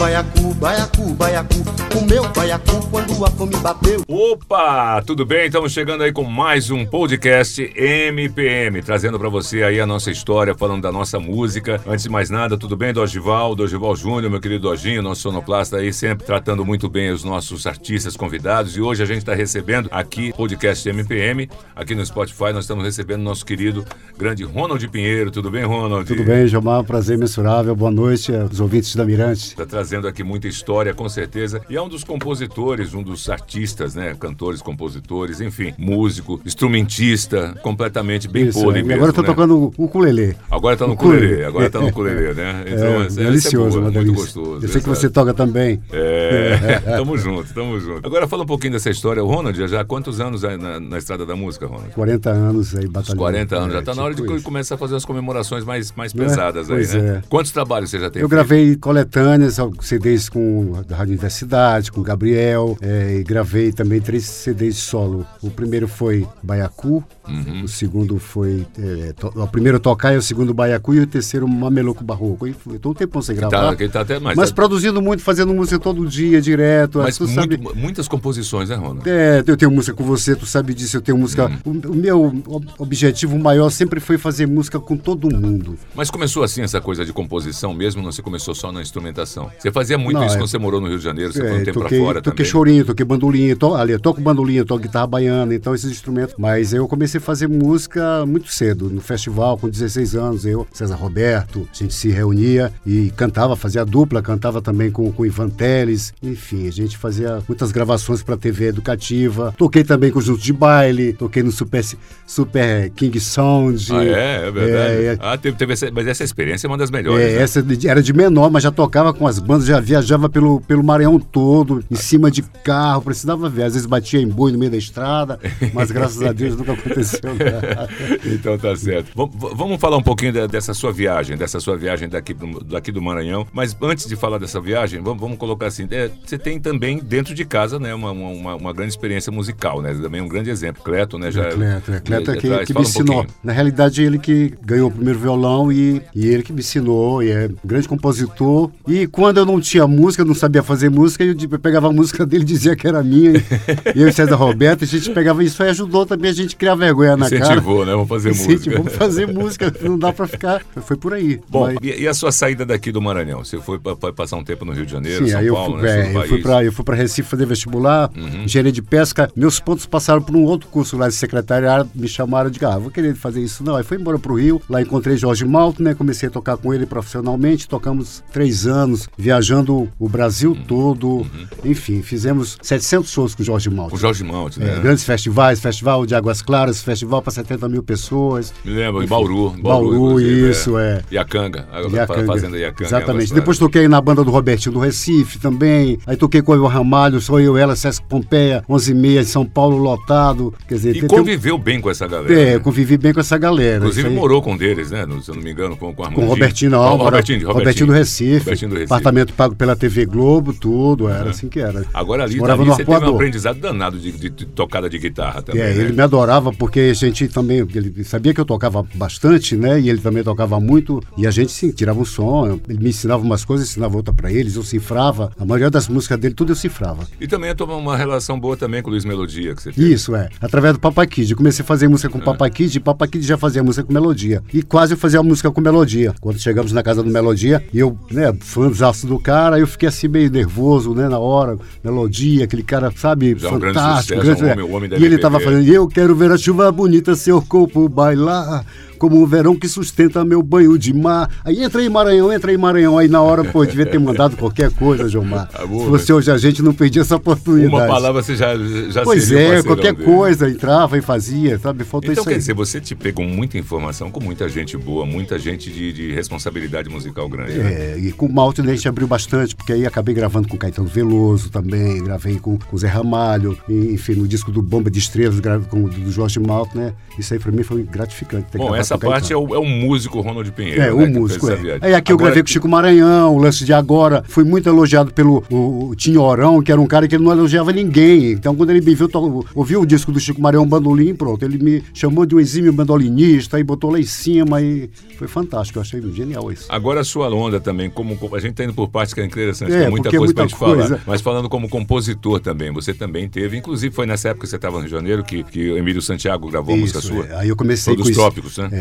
Baiacu, baiacu, baiacu, o meu baiacu quando a fome bateu. Opa, tudo bem? Estamos chegando aí com mais um podcast MPM, trazendo para você aí a nossa história, falando da nossa música. Antes de mais nada, tudo bem, Dogival, Dogival Júnior, meu querido Dojinho, nosso sonoplasta aí, sempre tratando muito bem os nossos artistas convidados. E hoje a gente está recebendo aqui podcast MPM, aqui no Spotify, nós estamos recebendo nosso querido grande Ronald Pinheiro. Tudo bem, Ronald? Tudo bem, Gilmar, prazer mensurável. Boa noite aos ouvintes da Mirante. Está trazendo trazendo aqui muita história, com certeza. E é um dos compositores, um dos artistas, né? Cantores, compositores, enfim, músico, instrumentista, completamente bem Isso, pole é. mesmo. agora eu tô né? tocando o ukulele. Agora tá no Ukulele. agora tá no ukulele, né? É, essa- delicioso, essa é boa, muito gostoso. Eu sei que você toca também. É, tamo junto, tamo junto. Agora fala um pouquinho dessa história. O Ronald, já há quantos anos na, na estrada da música, Ronald? 40 anos aí batalhando. 40 anos, já É, tá na hora de tipo isso. começar a fazer as comemorações mais, mais é? pesadas aí, né? é. Quantos trabalhos você já tem Eu feito? gravei coletâneas, CDs com a Rádio Universidade, com o Gabriel, é, e gravei também três CDs solo. O primeiro foi Baiacu, Uhum. o segundo foi. é, to- o primeiro Tocar, o segundo Baiacu e o terceiro Mameluco Barroco. E fui- Tô um tempão sem gravar. Tá, tá até mais. mas tá- produzindo muito, fazendo música todo dia, direto. mas tu muito- sabe. muitas composições, né, Ronald? É, eu tenho música com você, tu sabe disso, eu tenho música. Hum. O, o meu ob- objetivo maior sempre foi fazer música com todo mundo. Mas começou assim essa coisa de composição mesmo? Não você começou só na instrumentação? Você fazia muito Não, isso é- quando você morou no Rio de Janeiro, você foi um É, tempo toquei, pra fora toquei também. chorinho, toquei bandolim, to, ali, eu toco bandolim, toco guitarra baiana, então esses instrumentos. Mas eu comecei a fazer música muito cedo, no festival, com 16 anos, eu, César Roberto, a gente se reunia e cantava, fazia dupla, cantava também com, com o Ivan Teles, enfim, a gente fazia muitas gravações para TV educativa. Toquei também com junto de baile, toquei no Super, Super King Sound. Ah, é? É verdade. É, é. Ah, teve, teve essa, mas essa experiência é uma das melhores. É, né? essa era de menor, mas já tocava com as bandas, já viajava pelo, pelo Maranhão todo, em cima de carro, precisava ver. Às vezes batia em boi no meio da estrada, mas graças a Deus nunca aconteceu nada. Então tá certo. Vamos falar um pouquinho da- dessa sua viagem, dessa sua viagem daqui, do- daqui do Maranhão. Mas antes de falar dessa viagem, vamos, vamos colocar assim: é, você tem também dentro de casa, né, uma, uma- uma, grande experiência musical, né? Também um grande exemplo. Cleto, né? Já, Cleto, é, Cleto é que, traz. que me um ensinou. pouquinho. Na realidade, ele que ganhou o primeiro violão e, e ele que me ensinou, e é um grande compositor. E quando eu não tinha música, não sabia fazer música, eu, eu pegava a música dele e dizia que era minha. e eu e César Roberto, a gente pegava isso aí ajudou também a gente criar vergonha na cara. Incentivou, né? Vamos fazer música. Incentivou pra fazer música, não dá pra ficar. Foi por aí. Bom, Mas- e, e a sua saída daqui do Maranhão? Você foi pa- passar um tempo no Rio de Janeiro, Sim, São eu Paulo, fui, né? é, eu, fui. Uhum. pra Recife fazer vestibular, engenharia de pesca. Meus pontos passaram por um outro curso lá de secretariado, me chamaram de ah, vou querer fazer isso. Não, aí fui embora pro Rio, lá encontrei Jorge Malto, né? Comecei a tocar com ele profissionalmente, tocamos três anos, viajando o Brasil Uhum. todo. Enfim, fizemos 700 shows com o Jorge Malto. O Jorge Monte, É, né? grandes festivais, Festival de Águas Claras, festival para 70 mil pessoas. Me lembro, em Bauru. em Bauru, inclusive, isso, é. Iacanga, a Iacanga. fazenda Iacanga. Exatamente. Depois Claras. toquei na banda do Robertinho do Recife também. Aí toquei com o Ramalho, sou eu, ela, Sesc Pompeia, 11 e meia, São Paulo lotado. Quer dizer, E tem- tem conviveu bem com essa galera. É, né? convivi bem com essa galera. Inclusive aí- morou com um deles, né? Se eu não me engano, com, com a Com o Robertinho, não. Mora- Robertinho, Robertinho do Recife. Robertinho do Recife. Apartamento pago pela TV Globo, tudo. Era assim que era. Agora ali, Morava ali no você teve um aprendizado danado de, de- de tocada de guitarra também. É, né? ele me adorava porque a gente também, ele sabia que eu tocava bastante, né? E ele também tocava muito. E a gente, sim, tirava um som. Ele me ensinava umas coisas, ensinava outra pra eles. Eu cifrava. A maioria das músicas dele, tudo eu cifrava. E também tomou uma relação boa também com o Luiz Melodia, que você fez. Isso, é. Através do Papa Kid. Eu comecei a fazer música com o Papa Kid e Papa Kid já fazia música com melodia. E quase eu fazia música com melodia. Quando chegamos na casa do Melodia, e eu, né, fãzaço do cara, eu fiquei assim meio nervoso, né, na hora. Melodia, aquele cara, sabe, Já um grande fantástico. sucesso, um é. homem- homem e ele MPB. tava falando, eu quero ver a chuva bonita, seu corpo bailar. Como um verão que sustenta meu banho de mar. Aí entra aí, Maranhão, entra aí, Maranhão. Aí na hora, pô, devia ter mandado qualquer coisa, Gilmar. Tá bom, Se fosse hoje a gente não perdia essa oportunidade. Uma palavra você já, já Pois o é, qualquer dele. coisa, entrava e fazia, sabe? Faltou Então isso quer aí. dizer, você te pegou muita informação com muita gente boa, muita gente de, de responsabilidade musical grande. né? É, e com o Malte né, a gente abriu bastante, porque aí acabei gravando com Caetano Veloso também, gravei com, com Zé Ramalho, e, enfim, no disco do Bomba de Estrelas, gravei com o do Jorge Malte, né? Isso aí pra mim foi gratificante. Bom, gravado essa com parte é Caetano. o, é o músico Ronald Pinheiro. É, né, o músico, é. Aí aqui eu Agora, gravei com o Chico Maranhão, o lance de agora. Fui muito elogiado pelo o, o Tinhorão, que era um cara que ele não elogiava ninguém. Então, quando ele me viu, to- ouviu o disco do Chico Maranhão Bandolim, pronto. Ele me chamou de um exímio bandolinista e botou lá em cima e foi fantástico. Eu achei genial isso. Agora a sua onda também, como a gente tá indo por partes que é interessante, É, tem muita é coisa pra muita gente falar. coisa. Mas falando como compositor também, você também teve, inclusive foi nessa época que você estava no Rio de Janeiro que, que o Emílio Santiago gravou a música Isso, sua. é. Aí eu comecei Foi com dos isso. trópicos, né? É,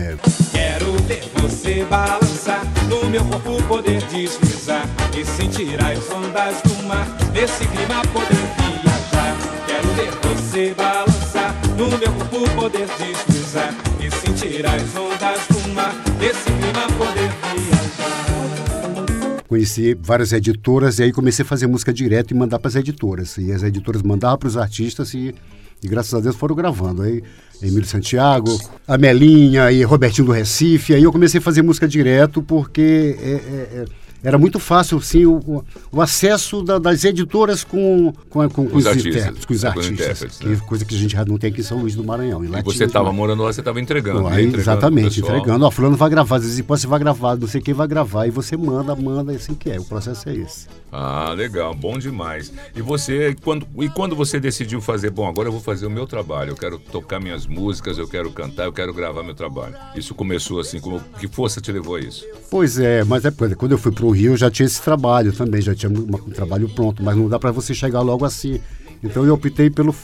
Quero ver você balançar, no meu corpo poder deslizar e sentir as ondas do mar, nesse clima poder viajar. Quero ver você balançar, no meu corpo poder deslizar e sentir as ondas do mar, nesse clima poder viajar. conheci várias editoras e aí comecei a fazer música direto e mandar para as editoras. E as editoras mandavam para os artistas e, e graças a Deus foram gravando. Aí Emílio Santiago, a Melinha e Robertinho do Recife. Aí eu comecei a fazer música direto porque é, é, é, era muito fácil assim, o, o- acesso da- das editoras com, com, com, com Os os, artistas, com os com artistas. intérpretes, que né? Coisa que a gente já não tem aqui em São Luís do Maranhão. em E você estava demais. morando lá, você estava entregando. Aí, entregando exatamente, entregando. Ó, fulano vai gravar, às vezes você vai gravar, não sei quem vai gravar. E você manda, manda, e assim que é. O processo é esse. Ah, legal, bom demais. E você, quando, e quando você decidiu fazer, bom, agora eu vou fazer o meu trabalho, eu quero tocar minhas músicas, eu quero cantar, eu quero gravar meu trabalho. Isso começou assim, como, que força te levou a isso? Pois é, mas é quando eu fui pro Rio eu já tinha esse trabalho também, já tinha um trabalho pronto, mas não dá para você chegar logo assim. Então eu optei pelo,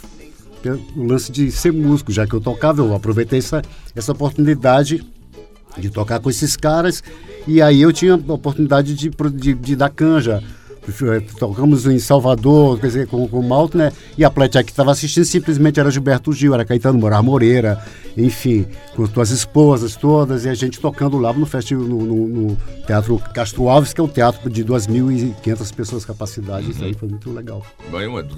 pelo lance de ser músico, já que eu tocava, eu aproveitei essa, essa oportunidade de tocar com esses caras e aí eu tinha a oportunidade de, de, de dar canja. Eh, Tocamos em Salvador, quer dizer, com, com o Malto, né? E a plateia que estava assistindo simplesmente era Gilberto Gil, era Caetano Morar Moreira, enfim, com suas esposas todas, e a gente tocando lá no festival, no, no- no Teatro Castro Alves, que é um teatro de 2.500 pessoas capacidade. Isso aí foi muito legal.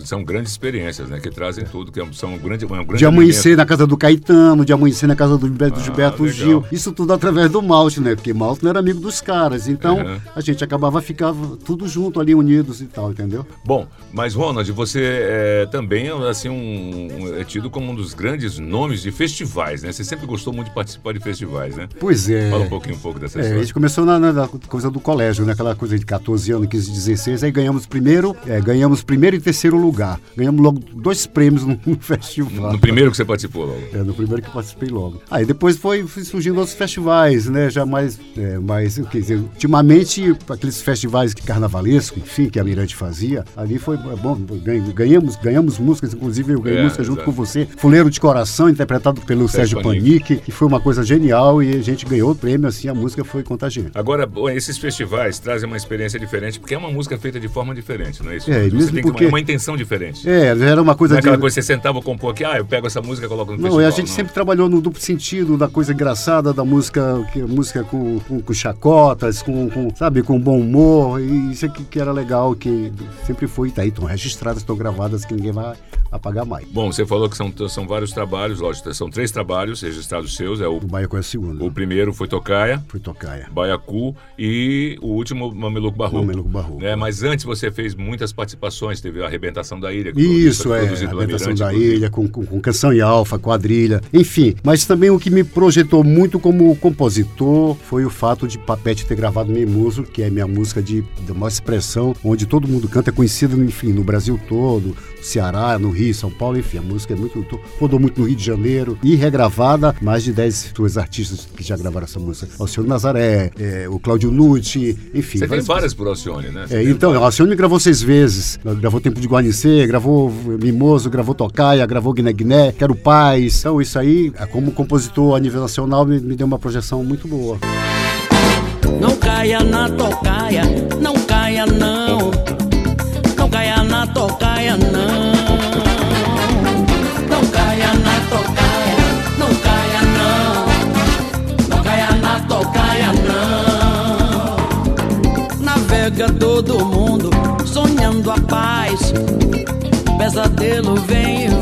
São grandes experiências, né? Que trazem tudo, que é são um grande, um grande De amanhecer na casa do Caetano, de amanhecer na casa do Gilberto, Ah, Gilberto legal. Gil. Isso tudo através do Malte, né? Porque Malte não era amigo dos caras. Então Uhum. a gente acabava ficava tudo junto ali, unidos e tal, entendeu? Bom, mas Ronald, você é, também assim, um, é tido como um dos grandes nomes de festivais, né? Você sempre gostou muito de participar de festivais, né? Pois é. Fala um pouquinho um pouco dessa É, a história. gente começou na, na- coisa do colégio, né? Aquela coisa de 14 anos, 15, 16, aí ganhamos primeiro, é, ganhamos primeiro e terceiro lugar. Ganhamos logo dois prêmios no, no festival. No primeiro que você participou logo. É, no primeiro que eu participei logo. Aí depois foi, foi surgindo outros festivais, né? Já mais, é, mais quer dizer, ultimamente, aqueles festivais que enfim, que a Mirante fazia, ali foi é bom, ganhamos, ganhamos, músicas, inclusive eu ganhei É, música junto exato. com você. Fuleiro de Coração, interpretado pelo Sérgio Sérgio Panic, que foi uma coisa genial e a gente ganhou o prêmio, assim, a música foi contagiante. Agora, esses festivais trazem uma experiência diferente, porque é uma música feita de forma diferente, não é isso? É, Você mesmo tem que- porque- uma intenção diferente. É, era uma coisa Não é aquela de... coisa que você sentava compor aqui, ah, eu pego essa música e coloco no Não, festival. e a gente sempre trabalhou no duplo sentido, da coisa engraçada, da música, que, música com, com, com chacotas, com, com, sabe, com bom humor, e isso aqui que era legal, que sempre foi, tá aí, estão registradas, estão gravadas, que ninguém vai apagar mais. Bom, você falou que são, são vários trabalhos, lógico, são três trabalhos registrados seus. É o, O Baiacu é a segunda, o primeiro foi Tocaia, foi Tocaia. Baiacu e o último Mameluco Barroco. Mameluco Barroco. Né? Mas antes você fez muitas participações, teve a Arrebentação da Ilha. Isso, é, produzido a pela Redação Mirante, da inclusive. Ilha, com, com, com canção e alfa, quadrilha, enfim. Mas também o que me projetou muito como compositor foi o fato de Papete ter gravado Mimoso, que é minha música de, de maior expressão, onde todo mundo canta, é conhecida, enfim, no Brasil todo, no Ceará, no Rio, São Paulo, enfim, a música é muito, to- rodou muito no Rio de Janeiro e regravada, mais de 10 duas artistas que já gravaram essa música. Alcione Nazaré, é, o Cláudio Nucci, enfim. Você tem várias várias por Alcione, né? É, então, a Alcione gravou seis vezes. Gravou Tempo de Guarnecer, gravou Mimoso, gravou Tocaia, gravou Guiné Guiné, Quero Paz. Então, isso aí, como compositor a nível nacional, me, me deu uma projeção muito boa. Não caia na tocaia, não caia não. Não caia na tocaia não. Não caia na tocaia, não caia não. Não caia na tocaia não. Navega todo mundo sonhando a paz. Pesadelo vem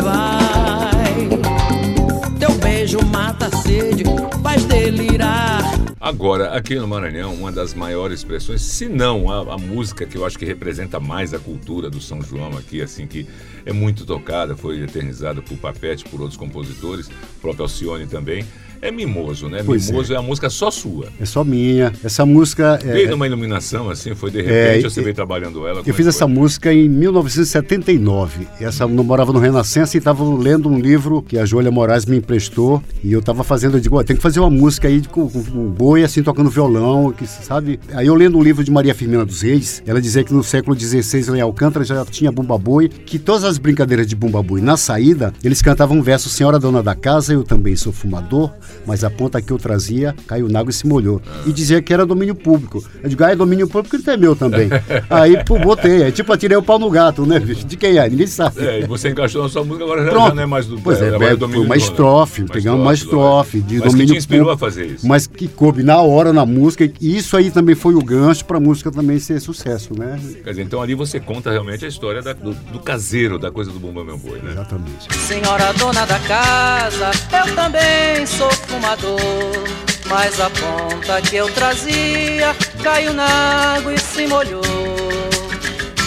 Agora, aqui no Maranhão, uma das maiores expressões, se não a, a música que eu acho que representa mais a cultura do São João aqui, assim, que é muito tocada, foi eternizada por Papete, por outros compositores, próprio Alcione também, é Mimoso, né? Pois Mimoso é. a música só sua. É só minha. Essa música. É, Veio numa iluminação, assim, foi de repente, É, você veio trabalhando ela. Eu é fiz essa música em 1979. Essa, eu morava no Renascença e estava lendo um livro que a Júlia Moraes me emprestou. E eu estava fazendo, eu digo, tem que fazer uma música aí com, com um boi assim tocando violão, que sabe? Aí eu lendo um livro de Maria Firmina dos Reis, ela dizia que no século XVI lá em Alcântara já tinha bumba boi, que todas as brincadeiras de bumba boi na saída, eles cantavam um verso Senhora dona da casa, eu também sou fumador, mas a ponta que eu trazia caiu na água e se molhou. E dizia que era domínio público. Eu digo, ah, é domínio público, então é meu também. Aí, pô, botei. É tipo, atirei o pau no gato, né, bicho? De quem é? Ninguém sabe. É, e você encaixou na sua música, agora já, Pronto. já não é mais do Pois é, agora é, domínio uma do- estrofe, Uma pegamos uma estrofe de. Mas que domínio te inspirou público. a fazer isso? Mas que coube na hora na música. E isso aí também foi o gancho pra música também ser sucesso, né? Quer dizer, então ali você conta realmente a história da- do, do caseiro, da coisa do Bumba Meu Boi, né? Exatamente. Senhora dona da casa, eu também sou fumador. Mas a ponta que eu trazia caiu na água e se molhou.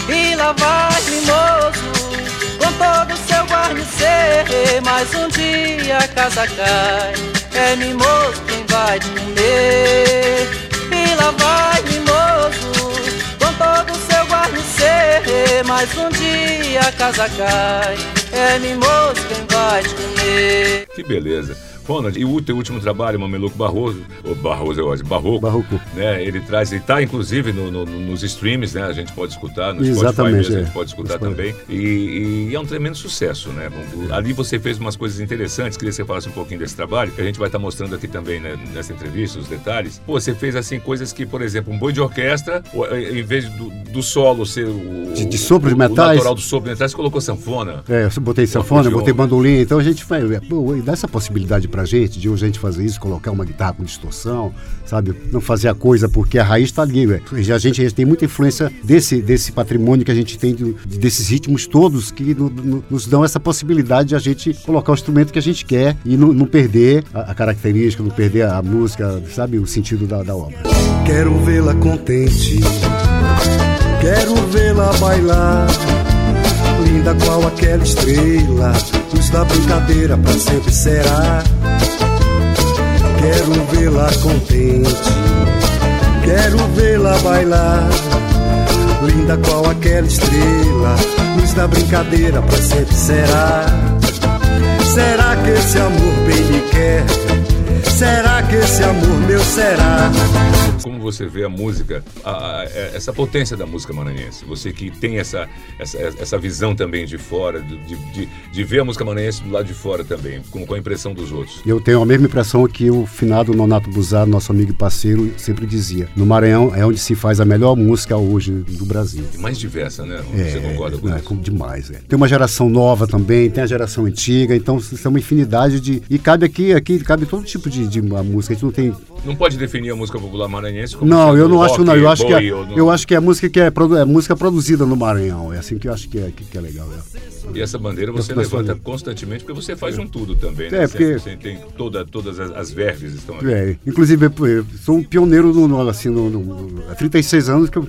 E lá vai mimoso, com todo o seu guarnecer. Mas um dia a casa cai, é mimoso quem vai te comer. E lá vai mimoso, com todo o seu guarnecer. Mas um dia a casa cai, é mimoso quem vai te comer. Que beleza. Ronald, e o teu último trabalho, Mameluco Barroso, ou Barroso, eu acho, Barroco, Barroco. né? Ele traz, ele tá inclusive no- no- nos streams, né? A gente pode escutar, no Spotify Exatamente, a é. gente pode escutar Spotify. também. E, e é um tremendo sucesso, né? O- Ali você fez umas coisas interessantes, queria que você falasse um pouquinho desse trabalho, que a gente vai estar mostrando aqui também, né, nessa entrevista, os detalhes. Pô, você fez assim coisas que, por exemplo, um boi de orquestra, eh, em vez do, do solo ser o. De- de sopro de o- metais? O natural do sopro de metais, você colocou sanfona. É, eu botei sanfona, acordeon. botei bandolim, então a gente vai. é, Pô, dá essa possibilidade pra gente de hoje a gente fazer isso, colocar uma guitarra com distorção, sabe? Não fazer a coisa porque a raiz tá ali. E A gente, a tem muita influência desse, desse patrimônio que a gente tem, desses ritmos todos que no- no- nos dão essa possibilidade de a gente colocar o instrumento que a gente quer e não, perder a, a característica, não perder a música, sabe? O sentido da, da obra. Quero vê-la contente, quero vê-la bailar. Linda qual aquela estrela, luz da brincadeira pra sempre será. Quero vê-la contente, quero vê-la bailar. Linda qual aquela estrela, luz da brincadeira pra sempre será. Será que esse amor bem me quer? Será que esse amor meu será? Como você vê a música, a- a- essa potência da música maranhense? Você que tem essa, essa, essa visão também de fora, de, de, de ver a música maranhense do lado de fora também, com, com a impressão dos outros. Eu tenho a mesma impressão que o finado Nonato Buzar, nosso amigo e parceiro, sempre dizia. No Maranhão é onde se faz a melhor música hoje do Brasil. E mais diversa, né? É, Você concorda com é, isso? com- demais. é. Tem uma geração nova também, tem a geração antiga, então são uma infinidade de. E cabe aqui, aqui cabe todo tipo de, de uma música. A gente não tem. Não pode definir a música popular maranhense como Não, eu não rock, acho, não. Eu acho que é, não- eu acho que é música que é, é música produzida no Maranhão. É assim que eu acho que é, que, que é legal. é. E essa bandeira você levanta fazemos. constantemente porque você faz um tudo também, né? É, porque- Você tem toda, todas as, as verves estão ali. É, inclusive, eu sou um pioneiro no, no- assim, no, no- há 36 anos que eu,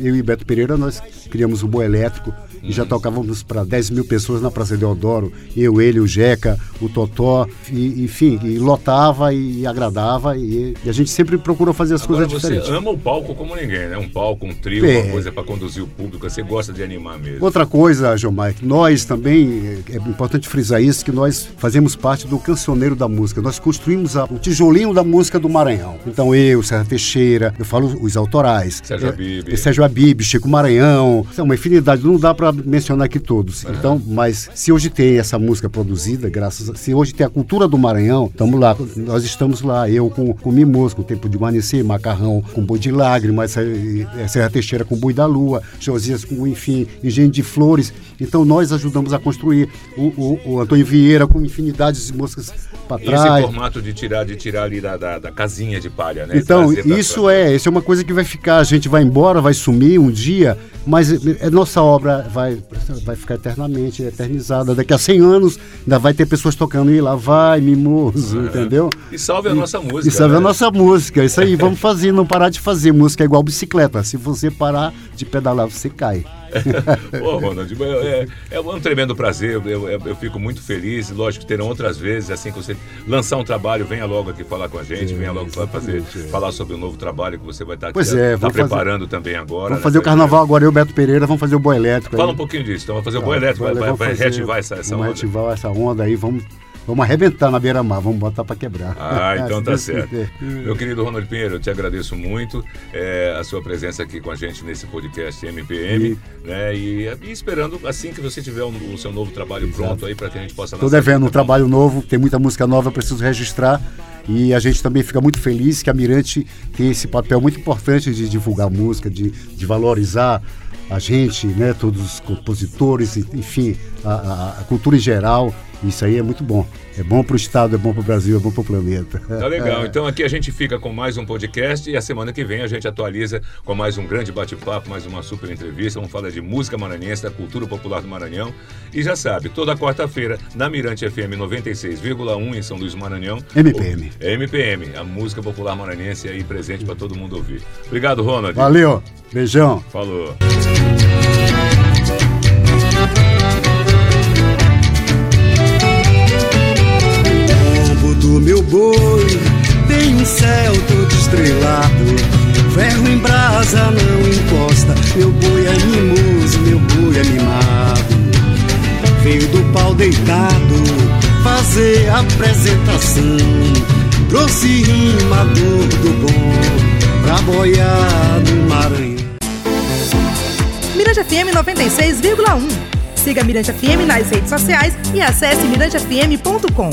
eu e Beto Pereira nós criamos o Boi Elétrico e já tocávamos para 10 mil pessoas na Praça Deodoro. Eu, ele, o Jeca, o Totó, e, enfim, e lotava e agradava e, e a gente sempre procurou fazer as Agora coisas você diferentes. ama o palco como ninguém, né? Um palco, um trio, É. uma coisa para conduzir o público. Você gosta de animar mesmo. Outra coisa, João Mike, nós também, é é importante frisar isso, que nós fazemos parte do cancioneiro da música. Nós construímos a- o tijolinho da música do Maranhão. Então eu, Serra Teixeira, eu falo os autorais. Sérgio É, Habib. é Sérgio Habib, Chico Maranhão. É uma infinidade, não dá para mencionar aqui todos. Então, mas se hoje tem essa música produzida, graças a, se hoje tem a cultura do Maranhão, estamos lá. Nós estamos lá. Eu com, com Mimoso, com Tempo de Manecer, Macarrão com Boi de Lágrimas, eh, Serra Teixeira com Boi da Lua, Josias com, enfim, Engenho de Flores. Então nós ajudamos a construir o, o, o Antônio Vieira com infinidades de músicas para trás. Esse formato de tirar, de tirar ali da, da, da casinha de palha, né? Então, isso é, isso é uma coisa que vai ficar, a gente vai embora, vai sumir um dia, mas é, nossa obra vai, vai ficar eternamente eternizada. Daqui a 100 anos ainda vai ter pessoas tocando e lá vai, mimoso, é. entendeu? E salve a nossa música. E salve né? a nossa música. Isso aí, vamos fazer, não parar de fazer. Música é igual bicicleta. Se você parar de pedalar, você cai. Pô, Ronald, é, é, um tremendo prazer, eu, eu, eu, fico muito feliz. Lógico que terão outras vezes, assim que você lançar um trabalho, venha logo aqui falar com a gente, venha logo fazer, falar sobre o novo trabalho que você vai estar, pois é, tá preparando fazer, também agora. Vamos né? fazer o carnaval agora, eu e o Beto Pereira, vamos fazer o boi elétrico. Fala aí. um pouquinho disso, então vamos fazer o boi elétrico, vai, vai, vai, reativar essa, essa vamos onda. reativar essa onda aí, vamos Vamos arrebentar na beira-mar, vamos botar para quebrar. Ah, então tá certo. Meu querido Ronald Pinheiro, eu te agradeço muito é, a sua presença aqui com a gente nesse podcast MPM, e... né? E, e, esperando assim que você tiver o, o seu novo trabalho Exato. pronto aí para que a gente possa Estou devendo um trabalho novo, tem muita música nova, preciso registrar. E a gente também fica muito feliz que a Mirante tem esse papel muito importante de divulgar música, de, de valorizar a gente, né, todos os compositores, enfim, a, a, a cultura em geral. Isso aí é muito bom. É bom para o Estado, é bom para o Brasil, é bom para o planeta. Tá legal. Então aqui a gente fica com mais um podcast e a semana que vem a gente atualiza com mais um grande bate-papo, mais uma super entrevista. Vamos falar de música maranhense, da cultura popular do Maranhão. E já sabe, toda quarta-feira na Mirante FM 96,1 em São Luís do Maranhão. MPM. O, MPM, a música popular maranhense aí presente para todo mundo ouvir. Obrigado, Ronald. Valeu. Beijão. Falou. Meu boi tem um céu todo estrelado. Ferro em brasa não encosta, meu boi é mimoso, meu boi é mimado. Veio do pau deitado fazer apresentação. Trouxe rimador do bom pra boiar no Maranhão. Mirante FM 96,1 Siga Mirante FM nas redes sociais e acesse mirantefm.com.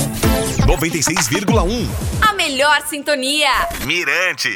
96,1. A melhor sintonia. Mirante.